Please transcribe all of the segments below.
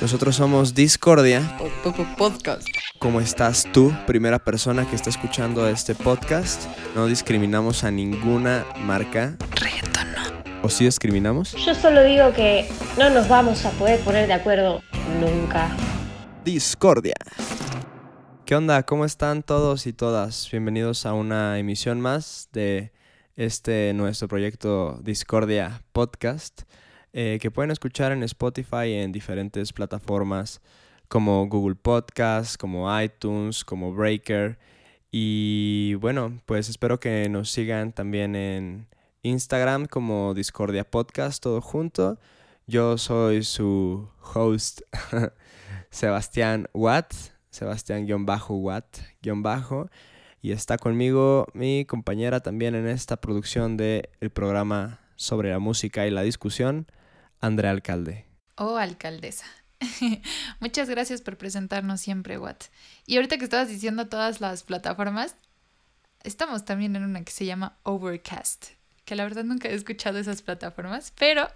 Nosotros somos Discordia. Podcast. ¿Cómo estás tú, primera persona que está escuchando este podcast? No discriminamos a ninguna marca. Reggaeton no. ¿O sí discriminamos? Yo solo digo que no nos vamos a poder poner de acuerdo nunca. Discordia. ¿Qué onda? ¿Cómo están todos y todas? Bienvenidos a una emisión más de este nuestro proyecto Discordia Podcast, eh, que pueden escuchar en Spotify en diferentes plataformas como Google Podcast, como iTunes, como Breaker. Y bueno, pues espero que nos sigan también en Instagram como Discordia Podcast, todo junto. Yo soy su host, Sebastián Watt, Sebastián-Watt- y está conmigo mi compañera también en esta producción del programa sobre la música y la discusión, Andrea Alcalde. Oh, alcaldesa. Muchas gracias por presentarnos siempre, Watt. Y ahorita que estabas diciendo todas las plataformas, estamos también en una que se llama Overcast, que la verdad nunca he escuchado esas plataformas, pero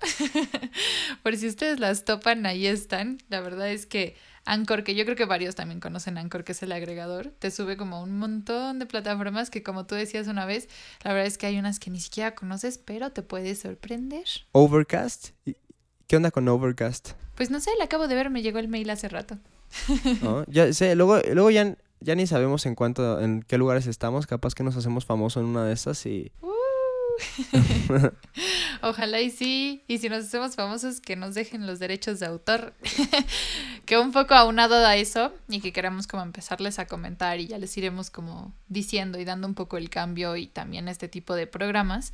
por si ustedes las topan, ahí están. La verdad es que Anchor, que yo creo que varios también conocen Anchor, que es el agregador, te sube como un montón de plataformas que como tú decías una vez, la verdad es que hay unas que ni siquiera conoces, pero te puede sorprender. Overcast. ¿Y ¿Qué onda con Overcast? Pues no sé, le acabo de ver, me llegó el mail hace rato. ¿No? Ya sé, luego, luego ya, ya ni sabemos en cuánto, en qué lugares estamos. Capaz que nos hacemos famosos en una de estas y. Uh. Ojalá y sí. Y si nos hacemos famosos, que nos dejen los derechos de autor. que un poco aunado a eso y que queramos como empezarles a comentar y ya les iremos como diciendo y dando un poco el cambio y también este tipo de programas.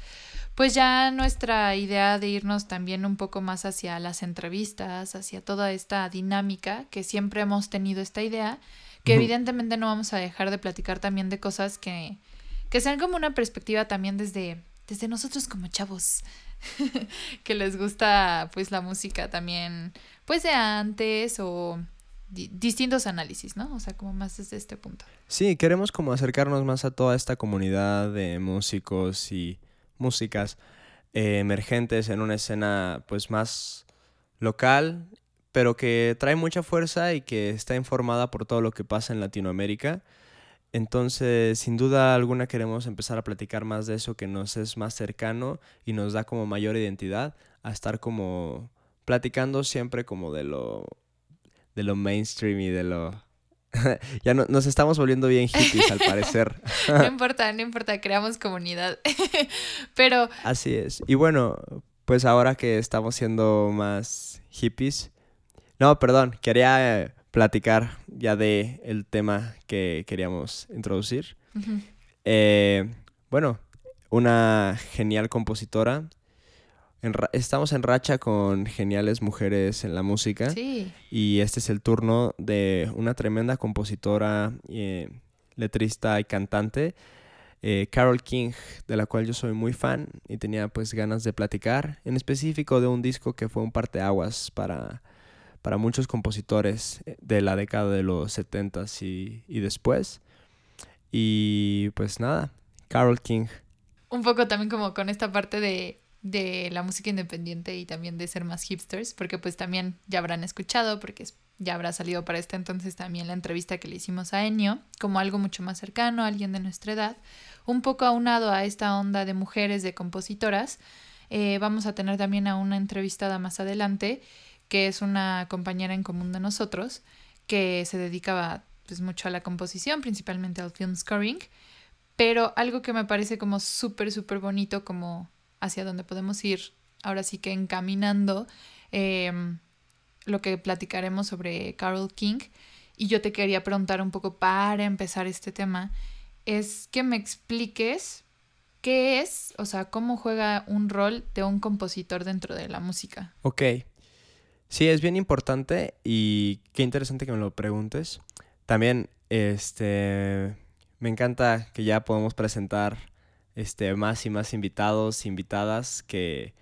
Pues ya nuestra idea de irnos también un poco más hacia las entrevistas, hacia toda esta dinámica que siempre hemos tenido esta idea, que evidentemente no vamos a dejar de platicar también de cosas que, que sean como una perspectiva también desde, desde nosotros como chavos, que les gusta pues la música también, pues de antes o di- distintos análisis, ¿no? O sea, como más desde este punto. Sí, queremos como acercarnos más a toda esta comunidad de músicos y músicas eh, emergentes en una escena pues más local, pero que trae mucha fuerza y que está informada por todo lo que pasa en Latinoamérica. Entonces, sin duda alguna queremos empezar a platicar más de eso que nos es más cercano y nos da como mayor identidad a estar como platicando siempre como de lo de lo mainstream y de lo ya no- nos estamos volviendo bien hippies al parecer. No importa, no importa, creamos comunidad. Pero Así es. Y bueno, pues ahora que estamos siendo más hippies. No, perdón, quería platicar ya de el tema que queríamos introducir. Eh, bueno, una genial compositora. En estamos en racha con geniales mujeres en la música. sí, Y este es el turno de una tremenda compositora, eh, letrista y cantante, eh, Carol King, de la cual yo soy muy fan y tenía pues ganas de platicar, en específico de un disco que fue un parteaguas para, para muchos compositores eh, de la década de los 70s y, y después. Y pues nada, Carol King. un poco también como con esta parte de, de la música independiente y también de ser más hipsters, porque pues también ya habrán escuchado, porque ya habrá salido para este entonces también la entrevista que le hicimos a Ennio, como algo mucho más cercano, alguien de nuestra edad, un poco aunado a esta onda de mujeres, de compositoras. Eh, vamos a tener también a una entrevistada más adelante, que es una compañera en común de nosotros, que se dedicaba pues mucho a la composición, principalmente al film scoring, pero algo que me parece como súper, súper bonito, como hacia donde podemos ir, ahora sí que encaminando em, lo que platicaremos sobre Carol King. Y yo te quería preguntar un poco para empezar este tema, es que me expliques qué es, o sea, cómo juega un rol de un compositor dentro de la música. Ok. Sí, es bien importante y qué interesante que me lo preguntes. También, este, me encanta que ya podemos presentar, este, más y más invitados, invitadas que,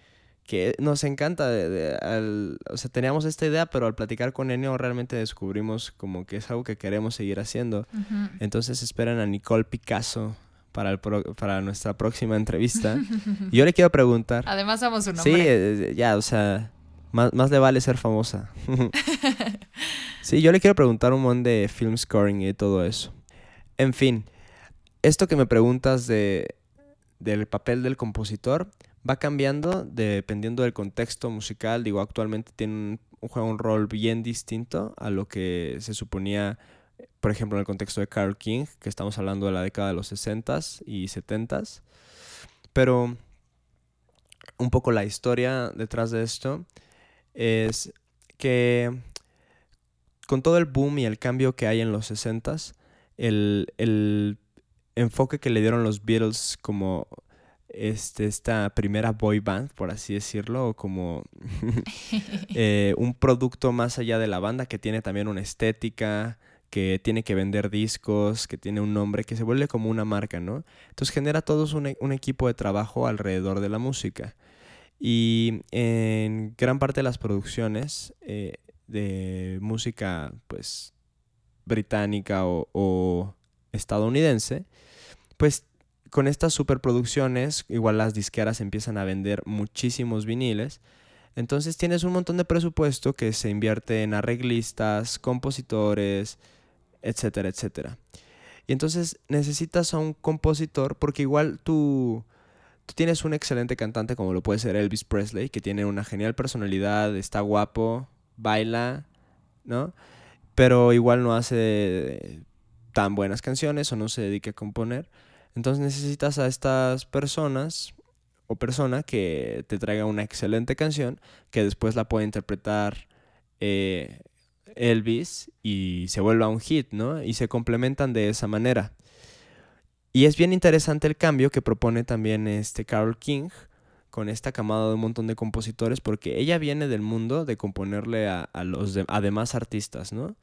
que nos encanta. de- de- al- o sea, teníamos esta idea, pero al platicar con Enio realmente descubrimos como que es algo que queremos seguir haciendo. Entonces esperan a Nicole Picasso para, el pro- para nuestra próxima entrevista. y yo le quiero preguntar. Además somos un Sí, hombre. eh, ya, o sea, más, más le vale ser famosa. Sí, yo le quiero preguntar un montón de film scoring y todo eso. En fin, esto que me preguntas de, del papel del compositor va cambiando dependiendo del contexto musical. Digo, actualmente tiene un, juega un rol bien distinto a lo que se suponía, por ejemplo, en el contexto de Carl King, que estamos hablando de la década de los 60s y 70s. Pero un poco la historia detrás de esto es que con todo el boom y el cambio que hay en los 60s, el, el enfoque que le dieron los Beatles como este, esta primera boy band, por así decirlo, o como eh, un producto más allá de la banda que tiene también una estética, que tiene que vender discos, que tiene un nombre, que se vuelve como una marca, ¿no? Entonces genera todos un, un equipo de trabajo alrededor de la música. Y en gran parte de las producciones eh, de música, pues, británica o, estadounidense, pues con estas superproducciones, igual las disqueras empiezan a vender muchísimos viniles. Entonces tienes un montón de presupuesto que se invierte en arreglistas, compositores, etcétera, etcétera. Y entonces necesitas a un compositor porque igual tú tú tienes un excelente cantante como lo puede ser Elvis Presley, que tiene una genial personalidad, está guapo, baila, ¿no? Pero igual no hace tan buenas canciones o no se dedica a componer. Entonces necesitas a estas personas o persona que te traiga una excelente canción que después la pueda interpretar eh, Elvis y se vuelva un hit, ¿no? Y se complementan de esa manera. Y es bien interesante el cambio que propone también este Carol King con esta camada de un montón de compositores, porque ella viene del mundo de componerle a, los demás artistas, ¿no?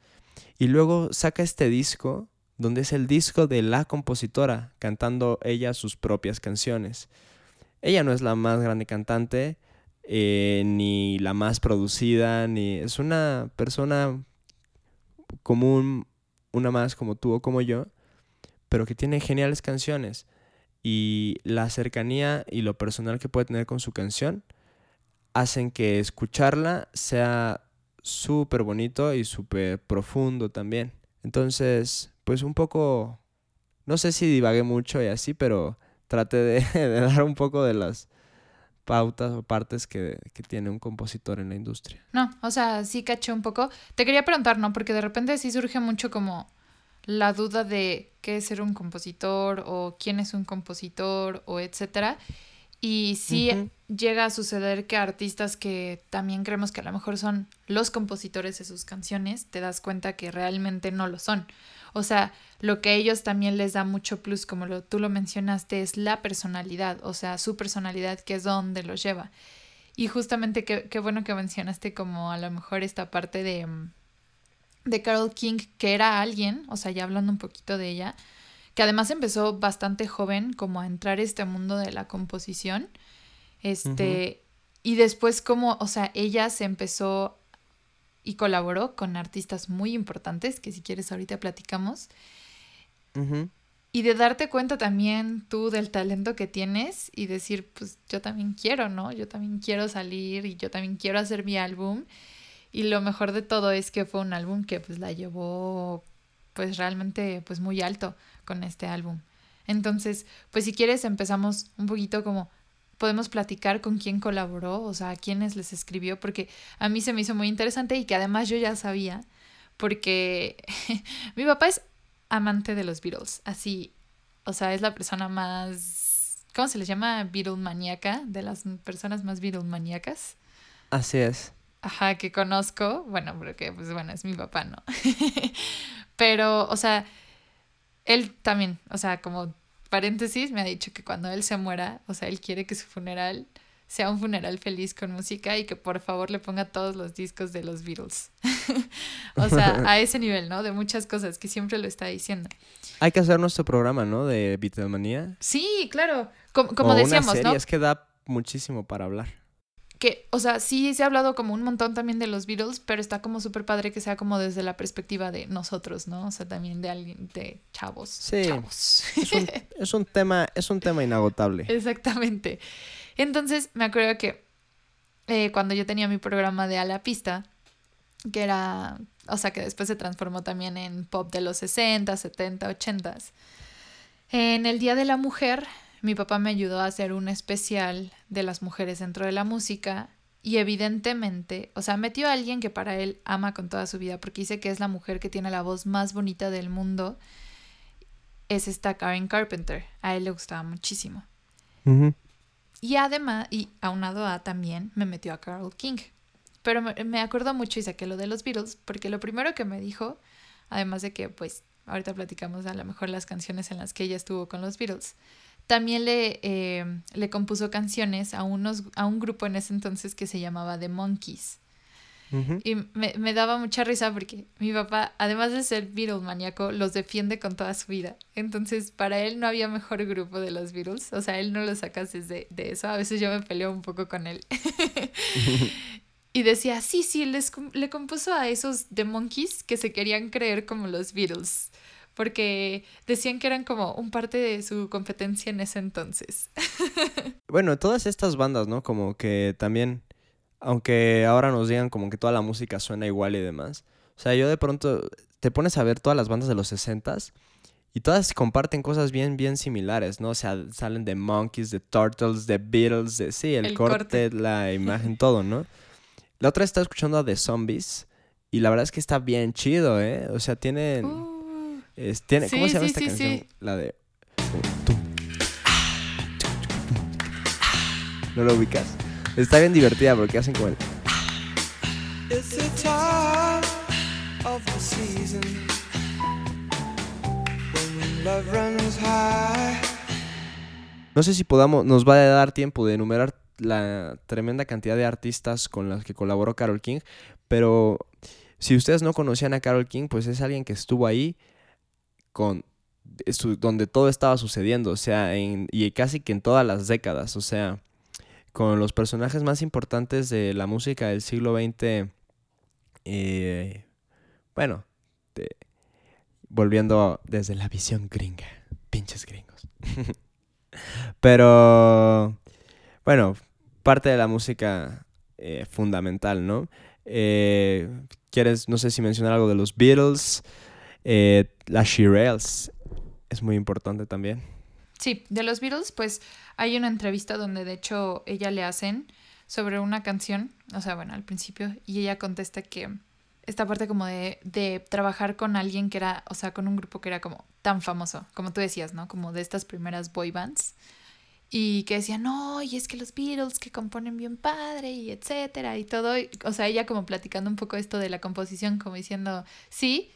Y luego saca este disco, donde es el disco de la compositora, cantando ella sus propias canciones. Ella no es la más grande cantante, eh, ni la más producida, ni es una persona común, una más como tú o como yo, pero que tiene geniales canciones. Y la cercanía y lo personal que puede tener con su canción hacen que escucharla sea súper bonito y súper profundo también. Entonces, pues un poco, no sé si divagué mucho y así, pero traté de, dar un poco de las pautas o partes que, que, tiene un compositor en la industria. No, o sea, sí caché un poco. Te quería preguntar, ¿no? Porque de repente sí surge mucho como la duda de qué es ser un compositor o quién es un compositor o etcétera. Y sí llega a suceder que artistas que también creemos que a lo mejor son los compositores de sus canciones, te das cuenta que realmente no lo son. O sea, lo que a ellos también les da mucho plus, como lo, tú lo mencionaste, es la personalidad, o sea, su personalidad que es donde los lleva. Y justamente qué bueno que mencionaste como a lo mejor esta parte de mm, de Carol King, que era alguien, o sea, ya hablando un poquito de ella, que además empezó bastante joven como a entrar a este mundo de la composición. Este, y después como, o sea, ella se empezó y colaboró con artistas muy importantes, que si quieres ahorita platicamos. Y de darte cuenta también tú del talento que tienes y decir, pues yo también quiero, ¿no? Yo también quiero salir y yo también quiero hacer mi álbum. Y lo mejor de todo es que fue un álbum que pues la llevó pues realmente pues muy alto con este álbum. Entonces, pues si quieres empezamos un poquito como podemos platicar con quién colaboró, o sea, a quiénes les escribió, porque a mí se me hizo muy interesante y que además yo ya sabía, porque mi papá es amante de los Beatles, así, o sea, es la persona más, ¿cómo se les llama? Beatle maníaca, de las personas más Beatle maníacas. Así es ajá, que conozco, bueno, porque pues bueno, es mi papá, ¿no? Pero, o sea, él también, o sea, como paréntesis, me ha dicho que cuando él se muera, o sea, él quiere que su funeral sea un funeral feliz con música y que por favor le ponga todos los discos de los Beatles. o sea, a ese nivel, ¿no? De muchas cosas que siempre lo está diciendo. Hay que hacer nuestro programa, ¿no? De Beatlemanía. Sí, claro. Como, como decíamos, ¿no? Es que da muchísimo para hablar que, o sea, sí se ha hablado como un montón también de los Beatles, pero está como súper padre que sea como desde la perspectiva de nosotros, ¿no? O sea, también de alguien, de chavos. Sí. Chavos. Es un, tema, es un tema inagotable. Exactamente. Entonces, me acuerdo que eh, cuando yo tenía mi programa de A la Pista, que era, o sea, que después se transformó también en pop de los 60, 70, 80. En el Día de la Mujer, mi papá me ayudó a hacer un especial de las mujeres dentro de la música y evidentemente, o sea, metió a alguien que para él ama con toda su vida porque dice que es la mujer que tiene la voz más bonita del mundo. Es esta Karen Carpenter. A él le gustaba muchísimo. Y además, y aunado a también, me metió a Carol King. Pero me, me acuerdo mucho y saqué lo de los Beatles porque lo primero que me dijo, además de que pues ahorita platicamos a lo mejor las canciones en las que ella estuvo con los Beatles, también le, eh, le compuso canciones a, unos, a un grupo en ese entonces que se llamaba The Monkeys. Y me, me, daba mucha risa porque mi papá, además de ser Beatles maníaco, los defiende con toda su vida. Entonces, para él no había mejor grupo de los Beatles. O sea, él no lo sacas desde de eso. A veces yo me peleo un poco con él. y decía, sí, sí, les, le compuso a esos The Monkeys que se querían creer como los Beatles porque decían que eran como un parte de su competencia en ese entonces. bueno, todas estas bandas, ¿no? Como que también, aunque ahora nos digan como que toda la música suena igual y demás, o sea, yo de pronto te pones a ver todas las bandas de los 60s y todas comparten cosas bien, bien similares, ¿no? O sea, salen de Monkeys, de Turtles, de Beatles, de sí, el, corte, la imagen, todo, ¿no? La otra está escuchando a The Zombies y la verdad es que está bien chido, ¿eh? O sea, tienen... Uh. ¿Cómo se llama esta canción? La de. ¿No lo ubicas? Está bien divertida porque hacen como el. No sé si podamos, nos va a dar tiempo de enumerar la tremenda cantidad de artistas con las que colaboró Carol King, pero si ustedes no conocían a Carol King, pues es alguien que estuvo ahí con donde todo estaba sucediendo, o sea, y casi que en todas las décadas, o sea, con los personajes más importantes de la música del siglo XX, eh, bueno, volviendo desde la visión gringa, pinches gringos. Pero, bueno, parte de la música eh, fundamental, ¿no? Eh, ¿Quieres, no sé si mencionar algo de los Beatles? Eh, las Shirelles es muy importante también. Sí, de los Beatles, pues hay una entrevista donde de hecho ella le hacen sobre una canción, o sea, bueno, al principio, y ella contesta que esta parte como de, de trabajar con alguien que era, o sea, con un grupo que era como tan famoso, como tú decías, ¿no? Como de estas primeras boy bands. Y que decía, no, y es que los Beatles que componen bien padre y etcétera y todo. o sea, ella como platicando un poco esto de la composición, como diciendo, sí,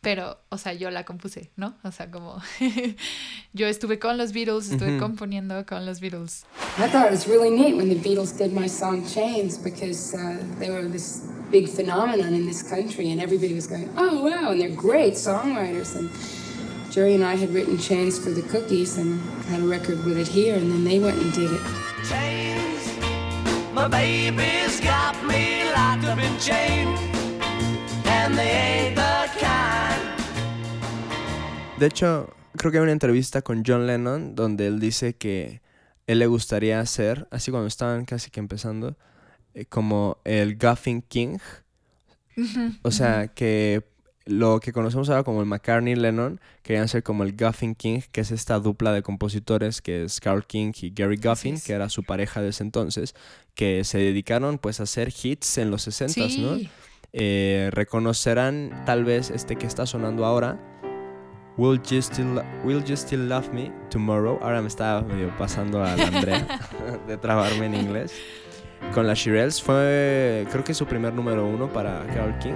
pero, o sea, yo la compuse, ¿no? O sea, como yo estuve con los Beatles, estuve mm -hmm. componiendo con los Beatles. I thought it was really neat when the Beatles did my song Chains because uh, they were this big phenomenon in this country and everybody was going, oh wow, and they're great songwriters. And Jerry and I had written Chains for the Cookies and had a record with it here, and then they went and did it. Chains, my baby's got me locked up in chains, and they ain't the De hecho, creo que hay una entrevista con John Lennon donde él dice que él le gustaría ser, así cuando estaban casi que empezando, eh, como el Guffin King. o sea, que lo que conocemos ahora como el McCartney Lennon querían ser como el Guffin King, que es esta dupla de compositores que es Carl King y Gary Guffin, que era su pareja de ese entonces, que se dedicaron pues a hacer hits en los 60s, ¿no? Eh, reconocerán tal vez este que está sonando ahora, Will You Still, Will you still Love Me Tomorrow. Ahora me estaba medio pasando a la Andrea de trabarme en inglés. Con la Shirelles fue, creo que su primer número uno para Carol King.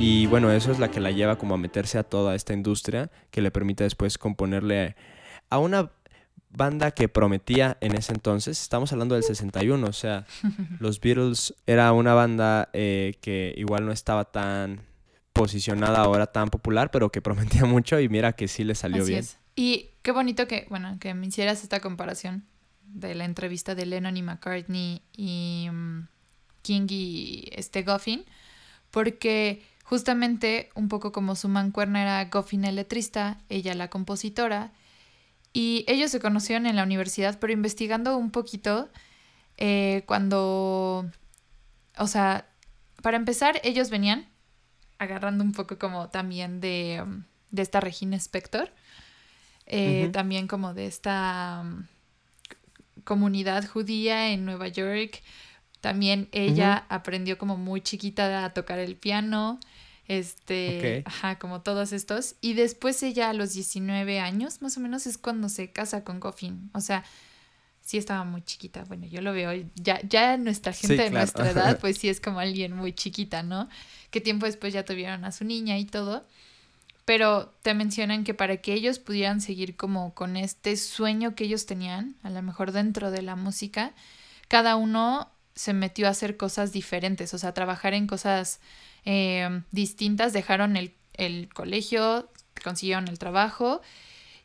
Y bueno, eso es la que la lleva como a meterse a toda esta industria que le permite después componerle a una banda que prometía en ese entonces, estamos hablando del 61, o sea, los Beatles era una banda eh, que igual no estaba tan posicionada ahora, tan popular, pero que prometía mucho y mira que sí le salió bien. Y qué bonito que, bueno, que me hicieras esta comparación de la entrevista de Lennon y McCartney y mm, King y este Goffin, porque justamente un poco como su mancuerna era Goffin el letrista, ella la compositora, Y ellos se conocieron en la universidad, pero investigando un poquito, eh, cuando, o sea, para empezar, ellos venían agarrando un poco como también de, um, de esta Regina Spector, eh, también como de esta um, comunidad judía en Nueva York. También ella aprendió como muy chiquita a tocar el piano, este, ajá, como todos estos. Y después ella a los 19 años, más o menos, es cuando se casa con Goffin. O sea, sí estaba muy chiquita. Bueno, yo lo veo, ya, ya nuestra Sí, gente de nuestra edad, pues sí es como alguien muy chiquita, ¿no? Que tiempo después ya tuvieron a su niña y todo. Pero te mencionan que para que ellos pudieran seguir como con este sueño que ellos tenían, a lo mejor dentro de la música, cada uno se metió a hacer cosas diferentes, o sea, trabajar en cosas eh, distintas, dejaron el, el colegio, consiguieron el trabajo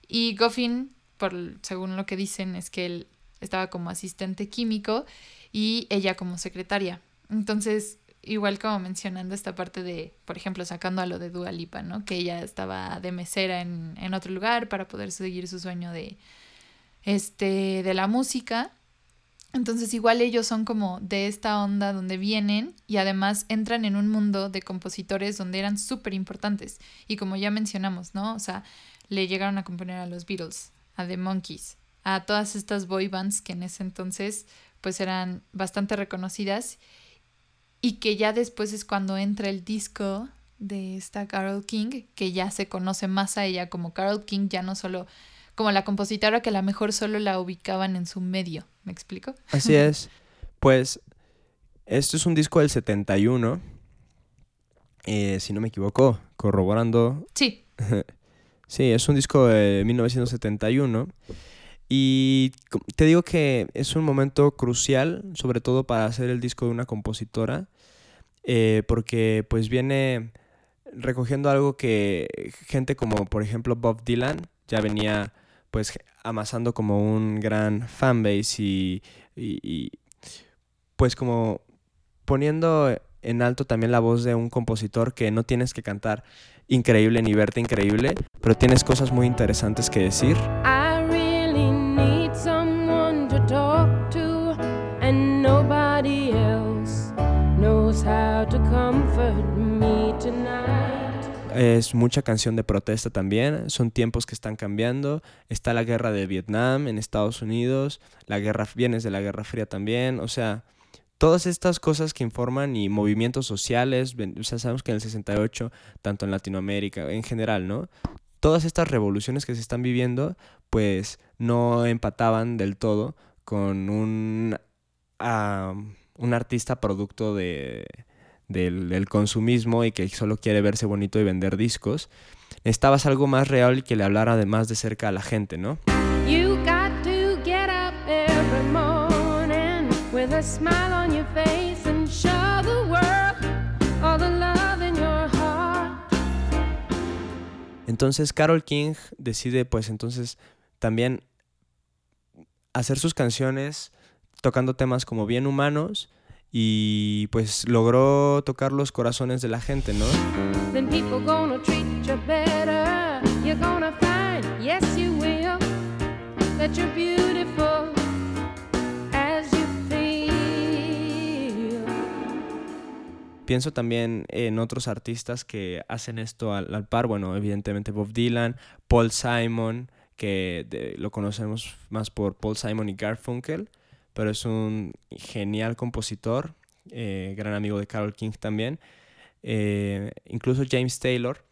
y Goffin, por, según lo que dicen, es que él estaba como asistente químico y ella como secretaria. Entonces, igual como mencionando esta parte de, por ejemplo, sacando a lo de Dua Lipa, ¿no? Que ella estaba de mesera en, en otro lugar para poder seguir su sueño de, este, de la música. Entonces igual ellos son como de esta onda donde vienen y además entran en un mundo de compositores donde eran súper importantes. Y como ya mencionamos, ¿no? O sea, le llegaron a componer a los Beatles, a The Monkeys, a todas estas boy bands que en ese entonces pues eran bastante reconocidas y que ya después es cuando entra el disco de esta Carol King, que ya se conoce más a ella como Carol King, ya no solo como la compositora que a lo mejor solo la ubicaban en su medio, ¿me explico? Así es. Pues esto es un disco del 71, eh, si no me equivoco, corroborando. Sí, Sí, es un disco de 1971. Y te digo que es un momento crucial, sobre todo para hacer el disco de una compositora, eh, porque pues viene recogiendo algo que gente como por ejemplo Bob Dylan ya venía pues amasando como un gran fanbase y, y- pues como poniendo en alto también la voz de un compositor que no tienes que cantar increíble ni verte increíble, pero tienes cosas muy interesantes que decir. I really need someone to talk to, and nobody else knows how to comfort me. Es mucha canción de protesta también, son tiempos que están cambiando, está la guerra de Vietnam en Estados Unidos, la guerra vienes de la Guerra Fría también, o sea, todas estas cosas que informan y movimientos sociales, o sea, sabemos que en el 68, tanto en Latinoamérica, en general, ¿no? Todas estas revoluciones que se están viviendo, pues no empataban del todo con un, un artista producto de, del, del consumismo y que solo quiere verse bonito y vender discos. Necesitabas algo más real y que le hablara además de cerca a la gente, ¿no? You got to get up every morning with a smile on your face and show the world all the love in your heart. Entonces Carol King decide pues entonces también hacer sus canciones tocando temas como bien humanos y pues logró tocar los corazones de la gente, ¿no? Then people gonna treat you better. You're gonna find, yes, you will, that you're beautiful as you feel. Pienso también en otros artistas que hacen esto al, al par. Bueno, evidentemente Bob Dylan, Paul Simon, que de- lo conocemos más por Paul Simon y Garfunkel, pero es un genial compositor, eh, gran amigo de Carol King también. Eh, incluso James Taylor,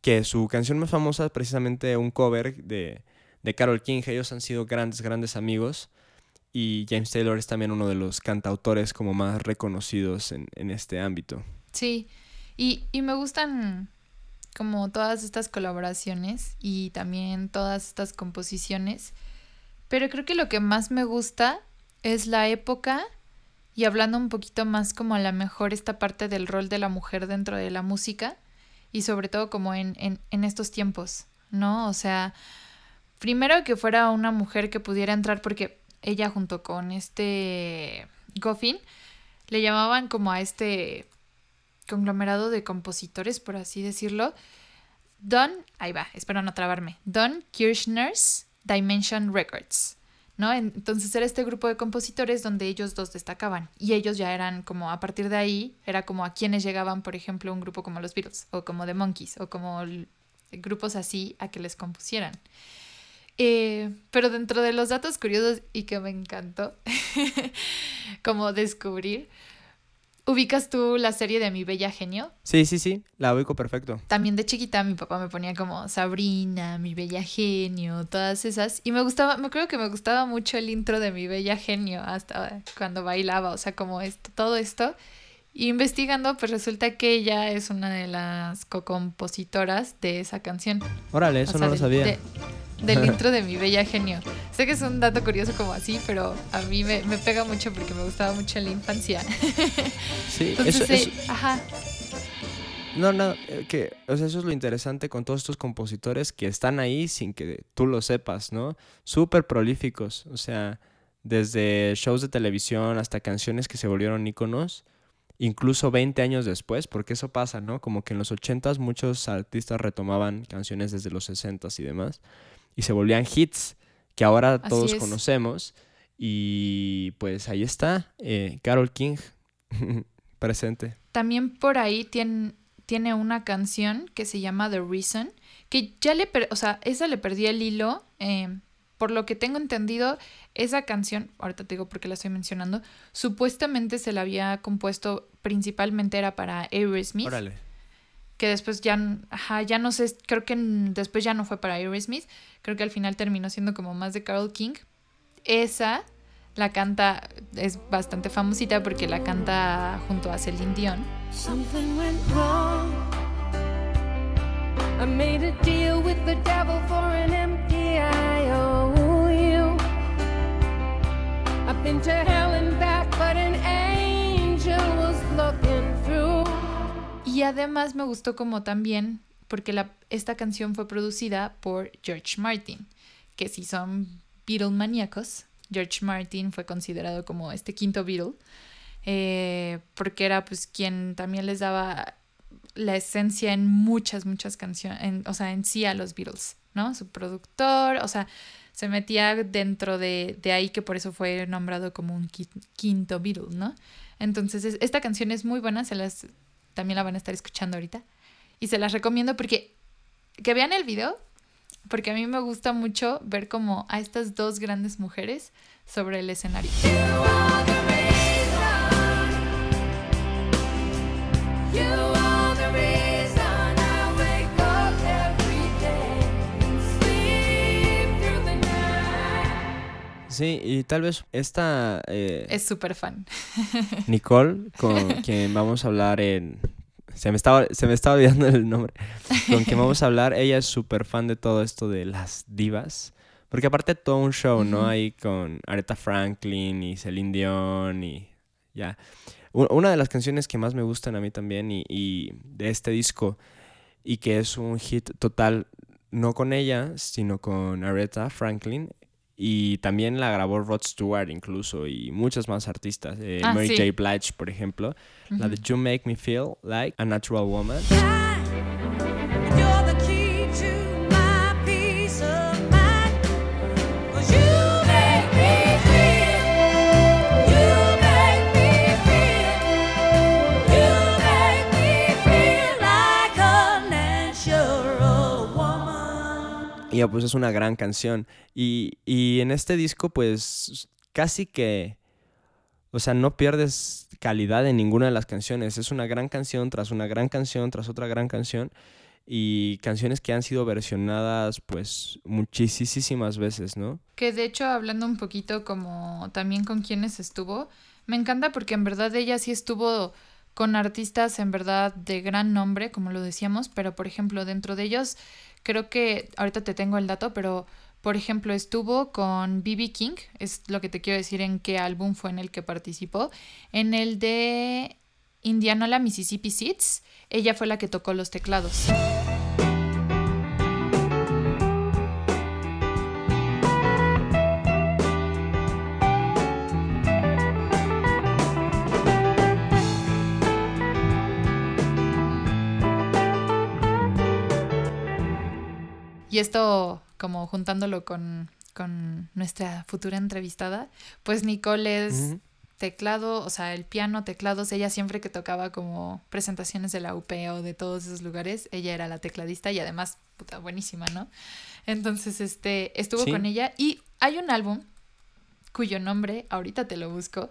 que su canción más famosa es precisamente un cover de, de Carol King. Ellos han sido grandes, grandes amigos. Y James Taylor es también uno de los cantautores como más reconocidos en, en este ámbito. Sí, y, y me gustan como todas estas colaboraciones y también todas estas composiciones, pero creo que lo que más me gusta es la época y hablando un poquito más como a lo mejor esta parte del rol de la mujer dentro de la música y sobre todo como en, en, en estos tiempos, ¿no? O sea, primero que fuera una mujer que pudiera entrar porque ella junto con este Goffin le llamaban como a este conglomerado de compositores, por así decirlo, Don, ahí va, espero no trabarme. Don Kirchner's Dimension Records. ¿No? Entonces era este grupo de compositores donde ellos dos destacaban y ellos ya eran como a partir de ahí era como a quienes llegaban por ejemplo un grupo como los Beatles o como The Monkeys o como grupos así a que les compusieran. Eh, pero dentro de los datos curiosos y que me encantó como descubrir, ¿ubicas tú la serie de Mi Bella Genio? Sí, sí, sí, la ubico perfecto. También de chiquita mi papá me ponía como Sabrina, Mi Bella Genio, todas esas. Y me gustaba, me acuerdo que me gustaba mucho el intro de Mi Bella Genio hasta cuando bailaba, o sea, como esto, todo esto. Y investigando, pues resulta que ella es una de las co-compositoras de esa canción. Órale, O eso sea, no lo sabía. de- del intro de Mi Bella Genio. Sé que es un dato curioso como así, pero a mí me, me pega mucho porque me gustaba mucho en la infancia. Sí, Entonces, eso, eso- eh, ajá, no, no, eh, que, o sea, eso es lo interesante con todos estos compositores que están ahí sin que tú lo sepas, ¿no? Súper prolíficos, o sea, desde shows de televisión hasta canciones que se volvieron íconos, incluso 20 años después, porque eso pasa, ¿no? Como que en los 80s muchos artistas retomaban canciones desde los 60s y demás, y se volvían hits que ahora Así todos es. conocemos, y pues ahí está, eh, Carol King, presente. También por ahí tiene, tiene una canción que se llama The Reason, que ya le, per- o sea, esa le perdí el hilo. eh, por lo que tengo entendido, esa canción, ahorita te digo por qué la estoy mencionando, supuestamente se la había compuesto principalmente era para Aerosmith, Órale. que después ya, ajá, ya no sé, creo que después ya no fue para Aerosmith, creo que al final terminó siendo como más de Carol King. Esa la canta, es bastante famosita porque la canta junto a Celine Dion. Something went wrong. I made a deal with the devil for an empty. I've been to hell and back, but an. Y además me gustó como también, porque esta canción fue producida por George Martin, que si son Beatle maníacos, George Martin fue considerado como este quinto Beatle, eh, porque era pues quien también les daba la esencia en muchas, muchas canciones, o sea, en sí a los Beatles, ¿no? Su productor, o sea, se metía dentro de, de ahí que por eso fue nombrado como un qui- quinto Beatle, ¿no? Entonces, es- esta canción es muy buena, se las también la van a estar escuchando ahorita. Y se las recomiendo porque que vean el video, porque a mí me gusta mucho ver como a estas dos grandes mujeres sobre el escenario. Sí, y tal vez esta eh, Es súper fan. Nicole, con quien vamos a hablar en... Se me, estaba, se me estaba olvidando el nombre. Con quien vamos a hablar, ella es súper fan de todo esto de las divas. Porque aparte todo un show, ¿no? Ujú. Ahí con Aretha Franklin y Celine Dion y ya. Una de las canciones que más me gustan a mí también y, y de este disco y que es un hit total, no con ella, sino con Aretha Franklin. Y también la grabó Rod Stewart incluso y muchos más artistas. eh, Ah, Mary sí. J. Blige, por ejemplo. La de You Make Me Feel Like a Natural Woman. Y pues es una gran canción. Y, y en este disco, pues casi que. O sea, no pierdes calidad en ninguna de las canciones. Es una gran canción tras una gran canción tras otra gran canción. Y canciones que han sido versionadas, pues, muchísimas veces, ¿no? Que de hecho, hablando un poquito como también con quienes estuvo, me encanta porque en verdad ella sí estuvo con artistas en verdad de gran nombre, como lo decíamos, pero por ejemplo, dentro de ellos, creo que ahorita te tengo el dato, pero por ejemplo, estuvo con B.B. King, es lo que te quiero decir en qué álbum fue en el que participó, en el de Indianola, Mississippi Seeds, ella fue la que tocó los teclados. Y esto, como juntándolo con, con nuestra futura entrevistada, pues Nicole es teclado, o sea, el piano, teclados, ella siempre que tocaba como presentaciones de la UP o de todos esos lugares, ella era la tecladista y además, puta, buenísima, ¿no? Entonces, este, estuvo Sí. con ella y hay un álbum cuyo nombre, ahorita te lo busco,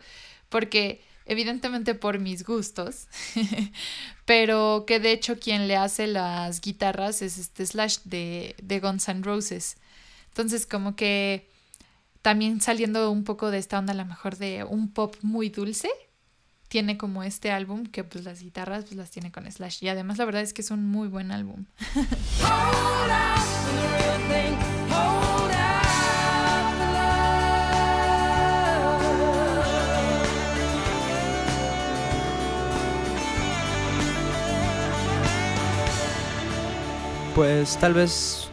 porque evidentemente por mis gustos, pero que de hecho quien le hace las guitarras es este Slash de, de Guns N' Roses. Entonces, como que también saliendo un poco de esta onda, a lo mejor de un pop muy dulce, tiene como este álbum que pues las guitarras pues las tiene con Slash. Y además la verdad es que es un muy buen álbum. Pues tal vez,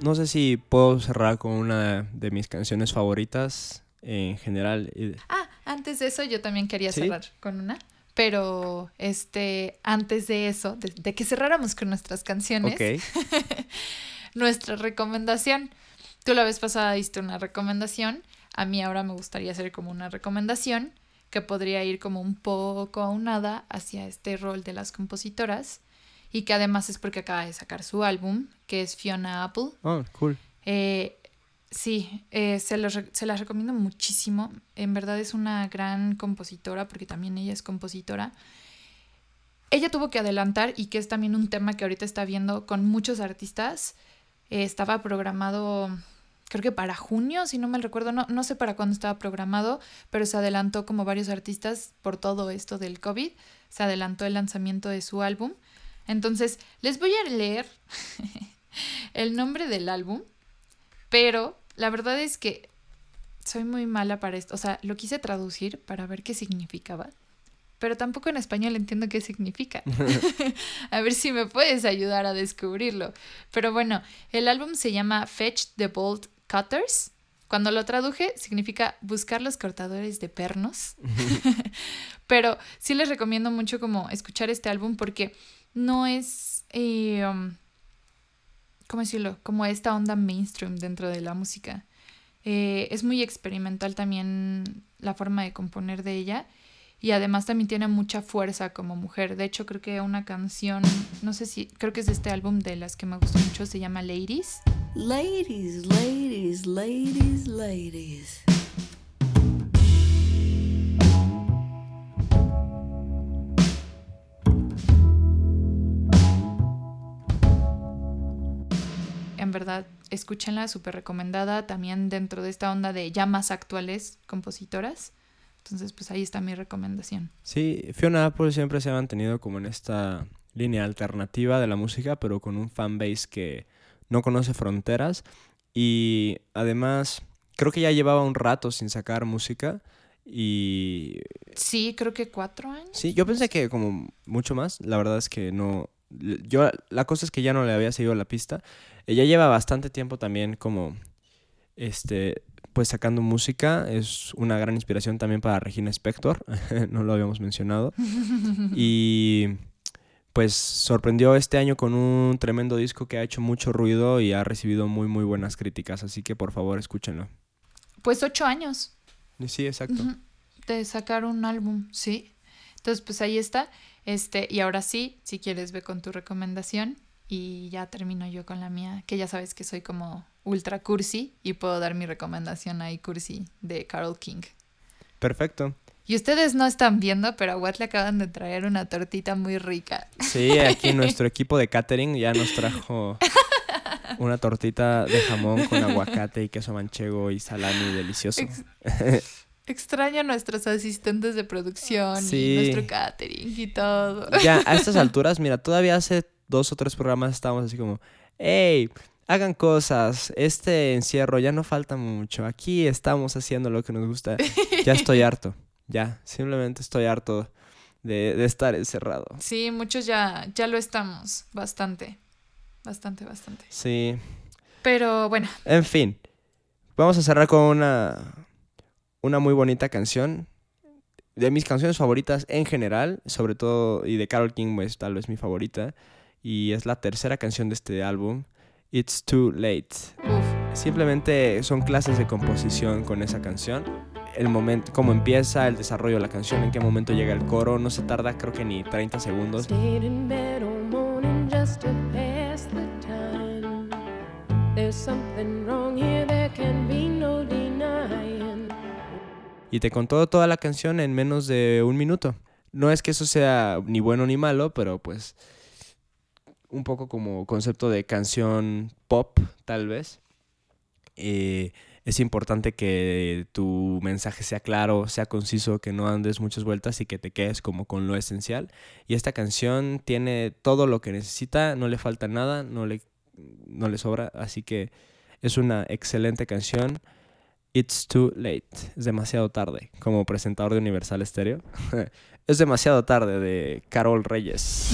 no sé si puedo cerrar con una de mis canciones favoritas en general. Ah, antes de eso yo también quería ¿Sí? cerrar con una. Pero este, antes de eso, de, de que cerráramos con nuestras canciones, nuestra recomendación. Tú la vez pasada diste una recomendación. A mí ahora me gustaría hacer como una recomendación que podría ir como un poco aunada hacia este rol de las compositoras y que además es porque acaba de sacar su álbum, que es Fiona Apple. oh, cool. Eh, sí, eh, se, los se las recomiendo muchísimo. En verdad es una gran compositora porque también ella es compositora. Ella tuvo que adelantar y que es también un tema que ahorita está viendo con muchos artistas. Eh, estaba programado, creo que para junio, si no me recuerdo, no, no sé para cuándo estaba programado, pero se adelantó como varios artistas por todo esto del COVID. Se adelantó el lanzamiento de su álbum. Entonces, les voy a leer el nombre del álbum, pero la verdad es que soy muy mala para esto. O sea, lo quise traducir para ver qué significaba, pero tampoco en español entiendo qué significa. a ver si me puedes ayudar a descubrirlo. Pero bueno, el álbum se llama Fetch the Bolt Cutters. Cuando lo traduje significa buscar los cortadores de pernos. Pero sí les recomiendo mucho como escuchar este álbum porque no es, eh, um, ¿cómo decirlo? Como esta onda mainstream dentro de la música. Eh, es muy experimental también la forma de componer de ella y además también tiene mucha fuerza como mujer. De hecho, creo que una canción, no sé si, creo que es de este álbum de las que me gustó mucho, se llama Ladies. Ladies, ladies, ladies, ladies. Verdad, escúchenla, súper recomendada. También dentro de esta onda de ya más actuales compositoras. Entonces, pues ahí está mi recomendación. Sí, Fiona Apple siempre se ha mantenido como en esta línea alternativa de la música, pero con un fanbase que no conoce fronteras. Y además, creo que ya llevaba un rato sin sacar música. Y Sí, creo que cuatro años. sí, yo pensé que como mucho más. La verdad es que no. Yo, la cosa es que ya no le había seguido la pista. Ella lleva bastante tiempo también como este pues sacando música. Es una gran inspiración también para Regina Spector no lo habíamos mencionado. Y pues sorprendió este año con un tremendo disco que ha hecho mucho ruido y ha recibido muy muy buenas críticas. Así que por favor escúchenlo. Pues ocho años. Sí exacto. De sacar un álbum, sí. Entonces, pues ahí está. Este, y ahora sí, si quieres, ve con tu recomendación. Y ya termino yo con la mía, que ya sabes que soy como ultra cursi y puedo dar mi recomendación ahí cursi de Carol King. perfecto Y ustedes no están viendo, pero a Watt le acaban de traer una tortita muy rica. sí aquí nuestro equipo de catering ya nos trajo una tortita de jamón con aguacate y queso manchego y salami delicioso Extraño a nuestros asistentes de producción Sí. y nuestro catering y todo. ya a estas alturas, mira, todavía hace dos o tres programas estábamos así como, hey, hagan cosas, este encierro ya no falta mucho, aquí estamos haciendo lo que nos gusta, ya estoy harto, ya, simplemente estoy harto de, de estar encerrado. Sí, muchos ya, ya lo estamos, bastante, bastante, bastante. Sí, Pero bueno, en fin, vamos a cerrar con una, una muy bonita canción. De mis canciones favoritas en general, sobre todo, y de Carol King, pues tal vez mi favorita. Y es la tercera canción de este álbum. It's Too Late. Uf. Simplemente son clases de composición con esa canción. El momento, cómo empieza, el desarrollo de la canción, en qué momento llega el coro, no se tarda creo que ni 30 segundos. There's something wrong here, there can be. Y te contó toda la canción en menos de un minuto. No es que eso sea ni bueno ni malo, pero pues un poco como concepto de canción pop, tal vez. Eh, es importante que tu mensaje sea claro, sea conciso, que no andes muchas vueltas y que te quedes como con lo esencial. Y esta canción tiene todo lo que necesita, no le falta nada, no le, no le sobra, así que es una excelente canción. It's too late, es demasiado tarde, como presentador de Universal Stereo. es demasiado tarde de Carol Reyes.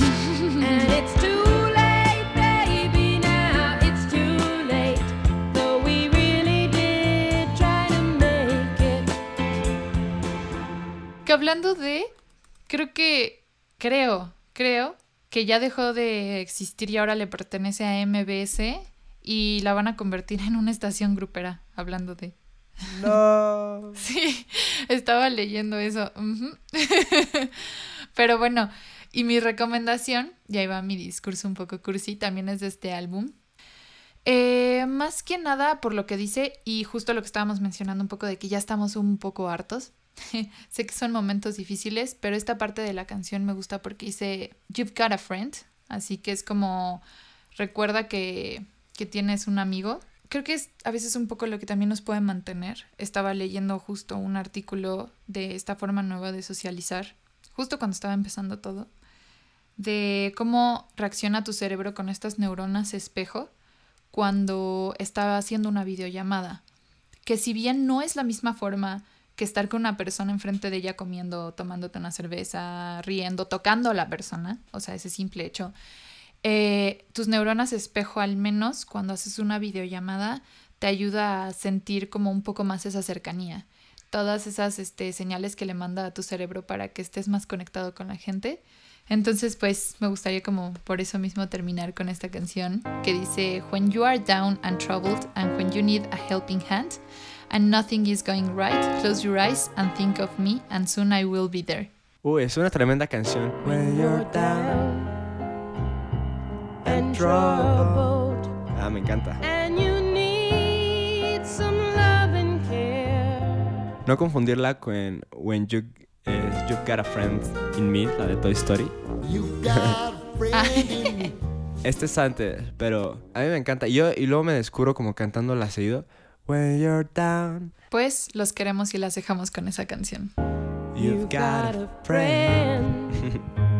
Que hablando de, creo que, creo, creo que ya dejó de existir y ahora le pertenece a MBS y la van a convertir en una estación grupera, hablando de. No. Sí, estaba leyendo eso. Pero bueno, y mi recomendación, y ahí va mi discurso un poco cursi, también es de este álbum. Eh, más que nada por lo que dice y justo lo que estábamos mencionando un poco de que ya estamos un poco hartos. sé que son momentos difíciles, pero esta parte de la canción me gusta porque dice You've got a friend, así que es como recuerda que, que tienes un amigo. Creo que es a veces un poco lo que también nos puede mantener. Estaba leyendo justo un artículo de esta forma nueva de socializar, justo cuando estaba empezando todo, de cómo reacciona tu cerebro con estas neuronas espejo cuando está haciendo una videollamada. Que si bien no es la misma forma que estar con una persona enfrente de ella comiendo, tomándote una cerveza, riendo, tocando a la persona, o sea, ese simple hecho, eh, tus neuronas espejo al menos cuando haces una videollamada te ayuda a sentir como un poco más esa cercanía. Todas esas este, señales que le manda a tu cerebro para que estés más conectado con la gente. Entonces, pues me gustaría como por eso mismo terminar con esta canción que dice, When you are down and troubled and when you need a helping hand and nothing is going right, close your eyes and think of me and soon I will be there. Uy, es una tremenda canción. When you're down Ah, me encanta. and you need some love and care. No confundirla con When You, eh, You've Got a Friend in Me, la de Toy Story. Este es antes, pero a mí me encanta. Yo, y luego me descubro como cantándola seguido. When you're down, Pues los queremos y las dejamos con esa canción. you've got a friend.